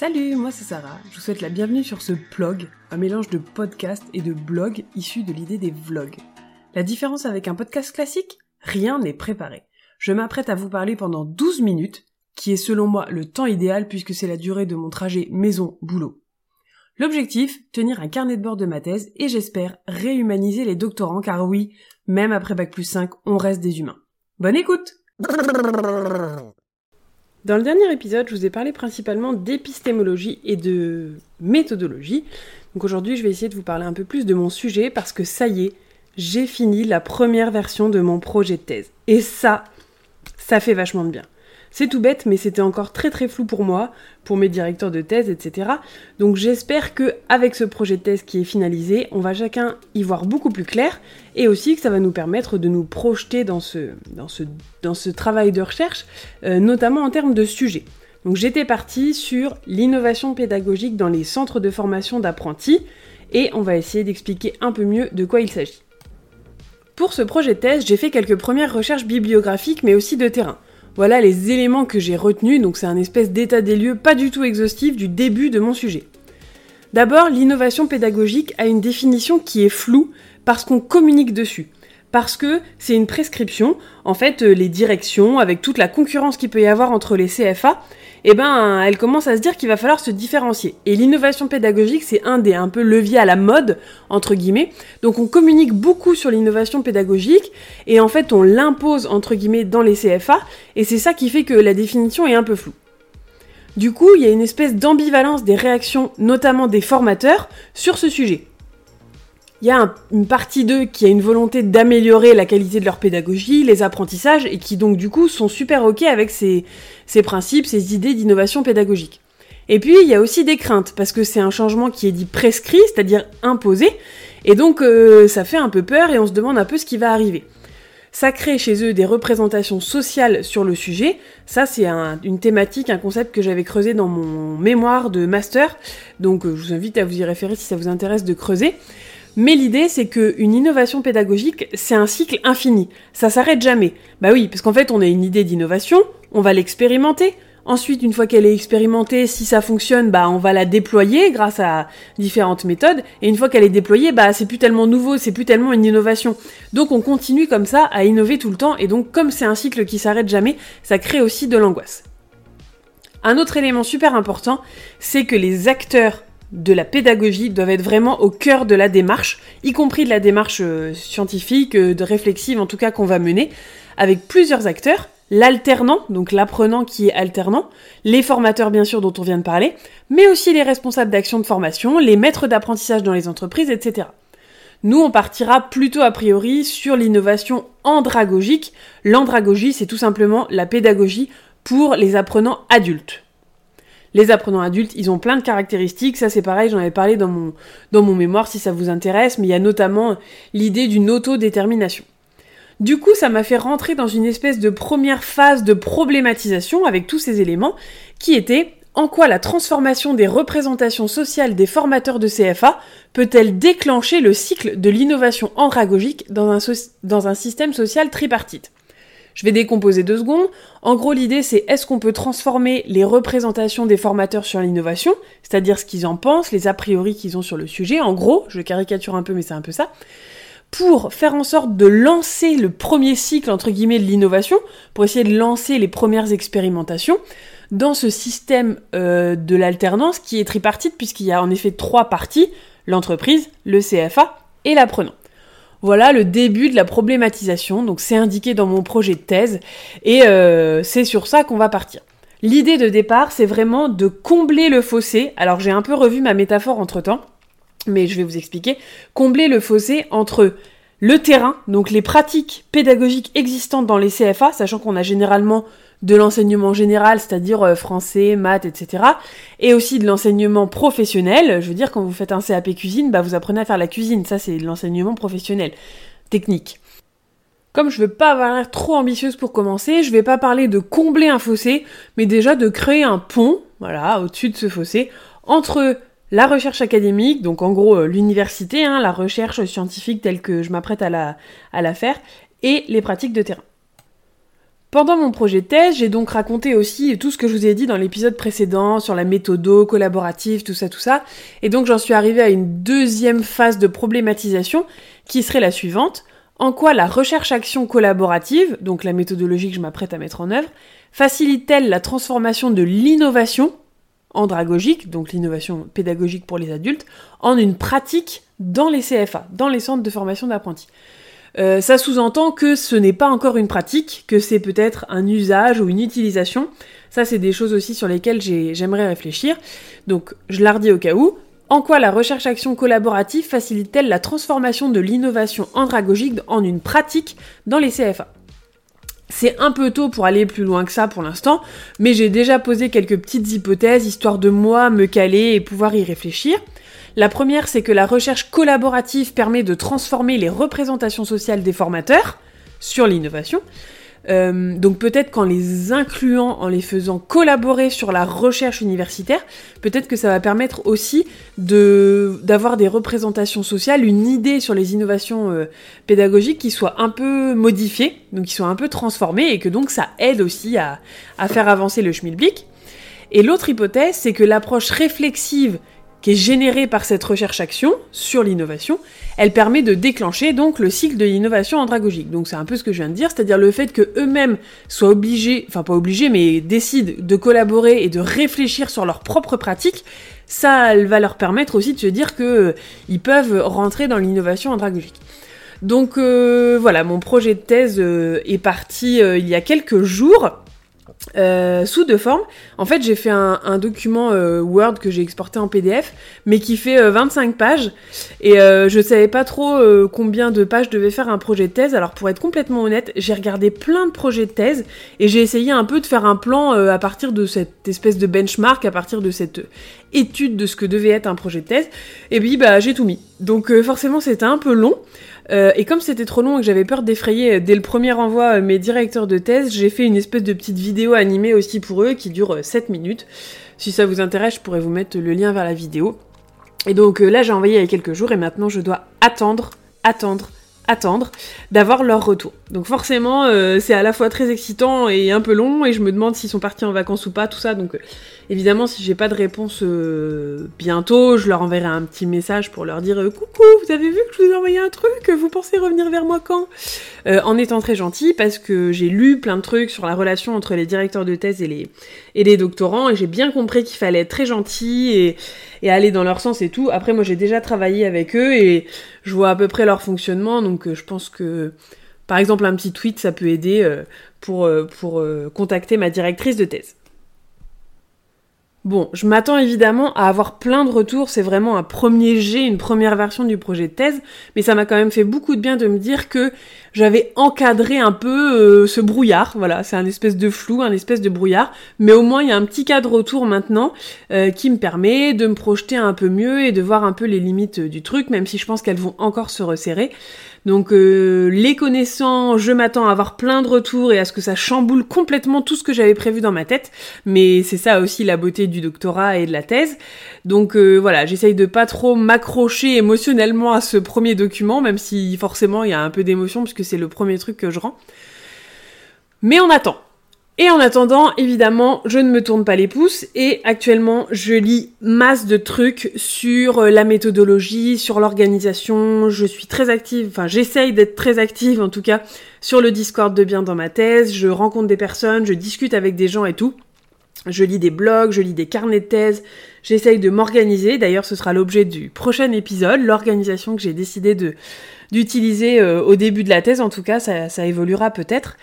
Salut, moi c'est Sarah. Je vous souhaite la bienvenue sur ce blog, un mélange de podcast et de blog issu de l'idée des vlogs. La différence avec un podcast classique? Rien n'est préparé. Je m'apprête à vous parler pendant 12 minutes, qui est selon moi le temps idéal puisque c'est la durée de mon trajet maison-boulot. L'objectif, tenir un carnet de bord de ma thèse et j'espère réhumaniser les doctorants car oui, même après Bac plus 5, on reste des humains. Bonne écoute Dans le dernier épisode, je vous ai parlé principalement d'épistémologie et de méthodologie. Donc aujourd'hui, je vais essayer de vous parler un peu plus de mon sujet parce que ça y est, j'ai fini la première version de mon projet de thèse. Et ça, ça fait vachement de bien. C'est tout bête, mais c'était encore très très flou pour moi, pour mes directeurs de thèse, etc. Donc j'espère que avec ce projet de thèse qui est finalisé, on va chacun y voir beaucoup plus clair, et aussi que ça va nous permettre de nous projeter dans ce, travail de recherche, euh, notamment en termes de sujet. Donc j'étais partie sur l'innovation pédagogique dans les centres de formation d'apprentis, et on va essayer d'expliquer un peu mieux de quoi il s'agit. Pour ce projet de thèse, j'ai fait quelques premières recherches bibliographiques, mais aussi de terrain. Voilà les éléments que j'ai retenus, donc c'est un espèce d'état des lieux pas du tout exhaustif du début de mon sujet. D'abord, l'innovation pédagogique a une définition qui est floue parce qu'on communique dessus. Parce que c'est une prescription, en fait, les directions, avec toute la concurrence qu'il peut y avoir entre les CFA, eh ben, elle commence à se dire qu'il va falloir se différencier. Et l'innovation pédagogique, c'est un des un peu leviers à la mode, entre guillemets. Donc on communique beaucoup sur l'innovation pédagogique, et en fait on l'impose, entre guillemets, dans les CFA, et c'est ça qui fait que la définition est un peu floue. Du coup, il y a une espèce d'ambivalence des réactions, notamment des formateurs, sur ce sujet il y a une partie d'eux qui a une volonté d'améliorer la qualité de leur pédagogie, les apprentissages, et qui donc du coup sont super ok avec ces, ces principes, ces idées d'innovation pédagogique. Et puis il y a aussi des craintes, parce que c'est un changement qui est dit prescrit, c'est-à-dire imposé, et donc euh, ça fait un peu peur et on se demande un peu ce qui va arriver. Ça crée chez eux des représentations sociales sur le sujet. Ça, c'est une thématique, un concept que j'avais creusé dans mon mémoire de master. Donc, euh, je vous invite à vous y référer si ça vous intéresse de creuser. Mais l'idée, c'est qu'une innovation pédagogique, c'est un cycle infini. Ça s'arrête jamais. Bah oui, parce qu'en fait, on a une idée d'innovation, on va l'expérimenter. Ensuite, une fois qu'elle est expérimentée, si ça fonctionne, bah on va la déployer grâce à différentes méthodes. Et une fois qu'elle est déployée, bah c'est plus tellement nouveau, c'est plus tellement une innovation. Donc on continue comme ça à innover tout le temps. Et donc comme c'est un cycle qui s'arrête jamais, ça crée aussi de l'angoisse. Un autre élément super important, c'est que les acteurs de la pédagogie doivent être vraiment au cœur de la démarche, y compris de la démarche euh, scientifique, euh, de réflexive en tout cas qu'on va mener, avec plusieurs acteurs, l'alternant, donc l'apprenant qui est alternant, les formateurs bien sûr dont on vient de parler, mais aussi les responsables d'action de formation, les maîtres d'apprentissage dans les entreprises, etc. Nous, on partira plutôt a priori sur l'innovation andragogique. L'andragogie, c'est tout simplement la pédagogie pour les apprenants adultes. Les apprenants adultes, ils ont plein de caractéristiques. Ça, c'est pareil, j'en avais parlé dans mon, mémoire si ça vous intéresse, mais il y a notamment l'idée d'une autodétermination. Du coup, ça m'a fait rentrer dans une espèce de première phase de problématisation avec tous ces éléments qui étaient en quoi la transformation des représentations sociales des formateurs de CFA peut-elle déclencher le cycle de l'innovation andragogique dans un système social tripartite je vais décomposer deux secondes. En gros, l'idée, c'est est-ce qu'on peut transformer les représentations des formateurs sur l'innovation, c'est-à-dire ce qu'ils en pensent, les a priori qu'ils ont sur le sujet. En gros, je caricature un peu, mais c'est un peu ça pour faire en sorte de lancer le premier cycle entre guillemets de l'innovation, pour essayer de lancer les premières expérimentations dans ce système euh, de l'alternance qui est tripartite puisqu'il y a en effet trois parties, l'entreprise, le CFA et l'apprenant. Voilà le début de la problématisation, donc c'est indiqué dans mon projet de thèse, et euh, c'est sur ça qu'on va partir. L'idée de départ, c'est vraiment de combler le fossé, alors j'ai un peu revu ma métaphore entre-temps, mais je vais vous expliquer, combler le fossé entre le terrain, donc les pratiques pédagogiques existantes dans les CFA, sachant qu'on a généralement de l'enseignement général, c'est-à-dire euh, français, maths, etc. Et aussi de l'enseignement professionnel. Je veux dire, quand vous faites un CAP cuisine, bah, vous apprenez à faire la cuisine. Ça, c'est de l'enseignement professionnel, technique. Comme je veux pas avoir l'air trop ambitieuse pour commencer, je vais pas parler de combler un fossé, mais déjà de créer un pont, voilà, au-dessus de ce fossé, entre la recherche académique, donc en gros euh, l'université, hein, la recherche scientifique telle que je m'apprête à la, à la faire, et les pratiques de terrain. Pendant mon projet de thèse, j'ai donc raconté aussi tout ce que je vous ai dit dans l'épisode précédent sur la méthode collaborative, tout ça, tout ça. Et donc j'en suis arrivée à une deuxième phase de problématisation qui serait la suivante. En quoi la recherche-action collaborative, donc la méthodologie que je m'apprête à mettre en œuvre, facilite-t-elle la transformation de l'innovation andragogique, donc l'innovation pédagogique pour les adultes, en une pratique dans les CFA, dans les centres de formation d'apprentis? Euh, ça sous-entend que ce n'est pas encore une pratique, que c'est peut-être un usage ou une utilisation. Ça, c'est des choses aussi sur lesquelles j'aimerais réfléchir. Donc, je la redis au cas où. En quoi la recherche-action collaborative facilite-t-elle la transformation de l'innovation andragogique en une pratique dans les CFA c'est un peu tôt pour aller plus loin que ça pour l'instant, mais j'ai déjà posé quelques petites hypothèses histoire de moi me caler et pouvoir y réfléchir. La première, c'est que la recherche collaborative permet de transformer les représentations sociales des formateurs sur l'innovation. Euh, donc peut-être qu'en les incluant, en les faisant collaborer sur la recherche universitaire, peut-être que ça va permettre aussi d'avoir des représentations sociales, une idée sur les innovations euh, pédagogiques qui soient un peu modifiées, donc qui soient un peu transformées, et que donc ça aide aussi à, à faire avancer le schmilblick. Et l'autre hypothèse, c'est que l'approche réflexive qui est générée par cette recherche-action sur l'innovation, elle permet de déclencher donc le cycle de l'innovation andragogique. Donc c'est un peu ce que je viens de dire, c'est-à-dire le fait que eux-mêmes soient obligés, enfin pas obligés, mais décident de collaborer et de réfléchir sur leurs propres pratiques, ça va leur permettre aussi de se dire que euh, peuvent rentrer dans l'innovation andragogique. Donc euh, voilà, mon projet de thèse euh, est parti il y a quelques jours. Euh, sous deux formes. En fait, j'ai fait un, document euh, Word que j'ai exporté en PDF, mais qui fait 25 euh, pages. Et je savais pas trop combien de pages devait faire un projet de thèse. Alors, pour être complètement honnête, j'ai regardé plein de projets de thèse et j'ai essayé un peu de faire un plan à partir de cette espèce de benchmark, à partir de cette étude de ce que devait être un projet de thèse. Et puis, bah, j'ai tout mis. Donc, forcément, c'était un peu long. Euh, et comme c'était trop long et que j'avais peur d'effrayer euh, dès le premier envoi euh, mes directeurs de thèse, j'ai fait une espèce de petite vidéo animée aussi pour eux qui dure 7 minutes. Si ça vous intéresse, je pourrais vous mettre le lien vers la vidéo. Et donc là, j'ai envoyé il y a quelques jours et maintenant je dois attendre, attendre, attendre d'avoir leur retour. Donc forcément, c'est à la fois très excitant et un peu long et je me demande s'ils sont partis en vacances ou pas, tout ça. Donc Évidemment, si j'ai pas de réponse euh, bientôt, je leur enverrai un petit message pour leur dire euh, coucou, vous avez vu que je vous ai envoyé un truc, vous pensez revenir vers moi quand? Euh, En étant très gentil parce que j'ai lu plein de trucs sur la relation entre les directeurs de thèse et les et les doctorants et j'ai bien compris qu'il fallait être très gentil et, et aller dans leur sens et tout. Après, moi, j'ai déjà travaillé avec eux et je vois à peu près leur fonctionnement, donc je pense que par exemple un petit tweet ça peut aider pour pour contacter ma directrice de thèse. Bon, je m'attends évidemment à avoir plein de retours, c'est vraiment un premier jet, une première version du projet de thèse, mais ça m'a quand même fait beaucoup de bien de me dire que j'avais encadré un peu euh, ce brouillard, voilà, c'est un espèce de flou, un espèce de brouillard, mais au moins il y a un petit cas de retour maintenant euh, qui me permet de me projeter un peu mieux et de voir un peu les limites du truc, même si je pense qu'elles vont encore se resserrer. Donc euh, les connaissants, je m'attends à avoir plein de retours et à ce que ça chamboule complètement tout ce que j'avais prévu dans ma tête. Mais c'est ça aussi la beauté du doctorat et de la thèse. Donc euh, voilà, j'essaye de pas trop m'accrocher émotionnellement à ce premier document, même si forcément il y a un peu d'émotion puisque c'est le premier truc que je rends. Mais on attend. Et en attendant, évidemment, je ne me tourne pas les pouces et actuellement, je lis masse de trucs sur euh, la méthodologie, sur l'organisation. Je suis très active, enfin, j'essaye d'être très active en tout cas sur le Discord de bien dans ma thèse. Je rencontre des personnes, je discute avec des gens et tout. Je lis des blogs, je lis des carnets de thèse, j'essaye de m'organiser. D'ailleurs, ce sera l'objet du prochain épisode, l'organisation que j'ai décidé de d'utiliser euh, au début de la thèse. En tout cas, ça, ça évoluera peut-être.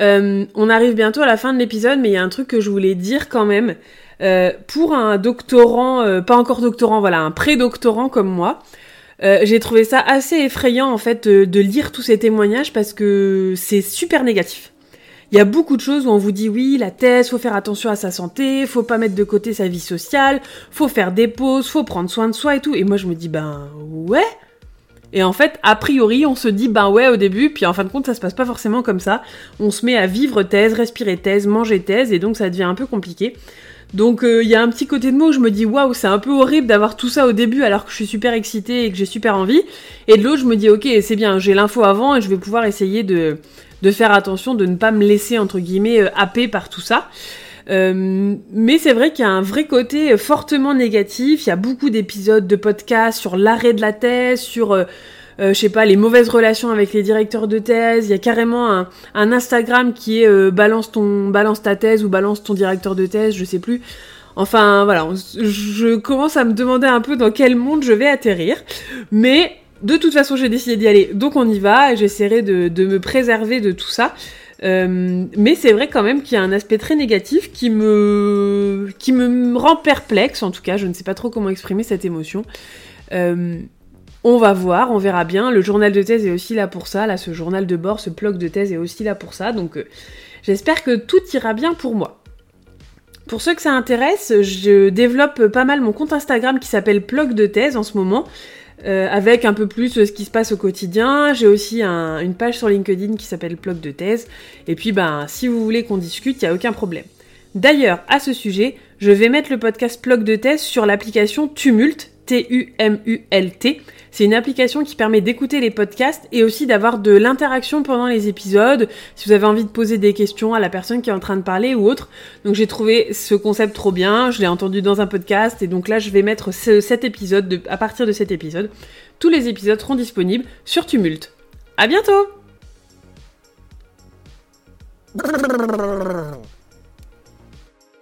Euh, on arrive bientôt à la fin de l'épisode, mais il y a un truc que je voulais dire quand même. Euh, pour un doctorant, pas encore doctorant, voilà, un pré-doctorant comme moi, j'ai trouvé ça assez effrayant en fait de, lire tous ces témoignages parce que c'est super négatif. Il y a beaucoup de choses où on vous dit oui, la thèse, faut faire attention à sa santé, faut pas mettre de côté sa vie sociale, faut faire des pauses, faut prendre soin de soi et tout. Et moi je me dis ben ouais, et en fait, a priori, on se dit ben ouais au début, puis en fin de compte, ça se passe pas forcément comme ça. On se met à vivre thèse, respirer thèse, manger thèse, et donc ça devient un peu compliqué. Donc euh, il y a un petit côté de moi où je me dis waouh, c'est un peu horrible d'avoir tout ça au début alors que je suis super excitée et que j'ai super envie. Et de l'autre, je me dis ok, c'est bien, j'ai l'info avant et je vais pouvoir essayer de, de faire attention de ne pas me laisser entre guillemets happer par tout ça. mais c'est vrai qu'il y a un vrai côté fortement négatif. Il y a beaucoup d'épisodes de podcasts sur l'arrêt de la thèse, sur euh, je sais pas, les mauvaises relations avec les directeurs de thèse. Il y a carrément un, Instagram qui est euh, balance ton, balance ta thèse ou balance ton directeur de thèse, je sais plus. Enfin, voilà, je commence à me demander un peu dans quel monde je vais atterrir. Mais de toute façon, j'ai décidé d'y aller, donc on y va, et j'essaierai de, me préserver de tout ça. Euh, mais c'est vrai quand même qu'il y a un aspect très négatif qui me, qui me rend perplexe, en tout cas, je ne sais pas trop comment exprimer cette émotion. Euh, on va voir, on verra bien. Le journal de thèse est aussi là pour ça. Là, ce journal de bord, ce blog de thèse est aussi là pour ça. Donc, euh, j'espère que tout ira bien pour moi. Pour ceux que ça intéresse, je développe pas mal mon compte Instagram qui s'appelle Plug de thèse en ce moment. Euh, avec un peu plus ce qui se passe au quotidien. J'ai aussi une page sur LinkedIn qui s'appelle Plug de thèse. Et puis, ben, si vous voulez qu'on discute, il n'y a aucun problème. D'ailleurs, à ce sujet, je vais mettre le podcast Plug de thèse sur l'application Tumult, T-U-M-U-L-T. C'est une application qui permet d'écouter les podcasts et aussi d'avoir de l'interaction pendant les épisodes, si vous avez envie de poser des questions à la personne qui est en train de parler ou autre. Donc j'ai trouvé ce concept trop bien, je l'ai entendu dans un podcast et donc là je vais mettre cet épisode, à partir de cet épisode, tous les épisodes seront disponibles sur Tumult. À bientôt